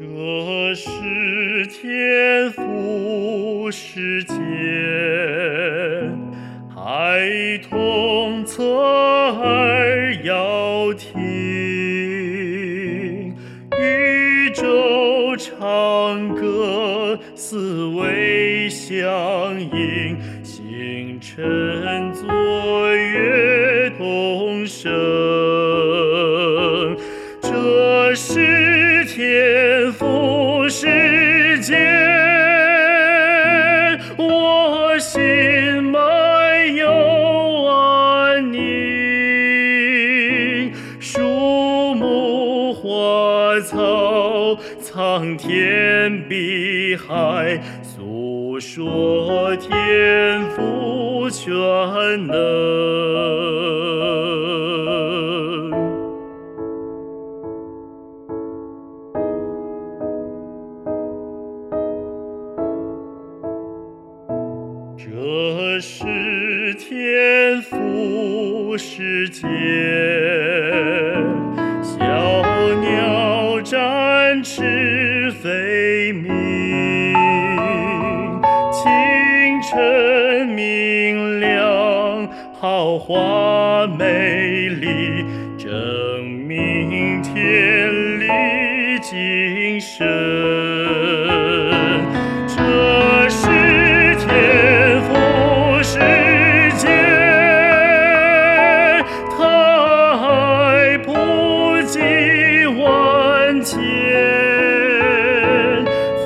这是天赋世界，孩童侧耳要听，宇宙唱歌思维相应，星辰作乐同声。这是世界，我心满有安宁。树木花草，苍天碧海，诉说天父全能。这是天赋世界，小鸟展翅飞鸣，清晨明亮，好花美丽，证明天理精神。间，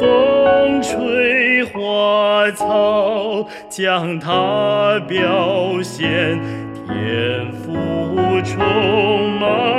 风吹花草将它表现，天赋充满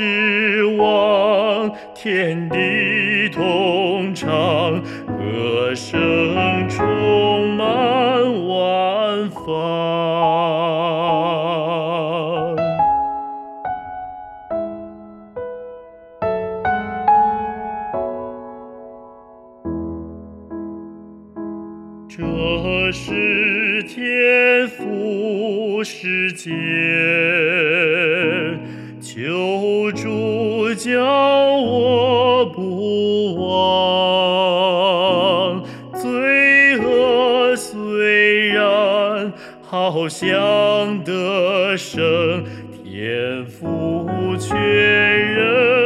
帝是王，天地同唱，歌声充满万方。这是天赋世界，求主教我不忘。罪恶虽然好像得胜，天赋却仍。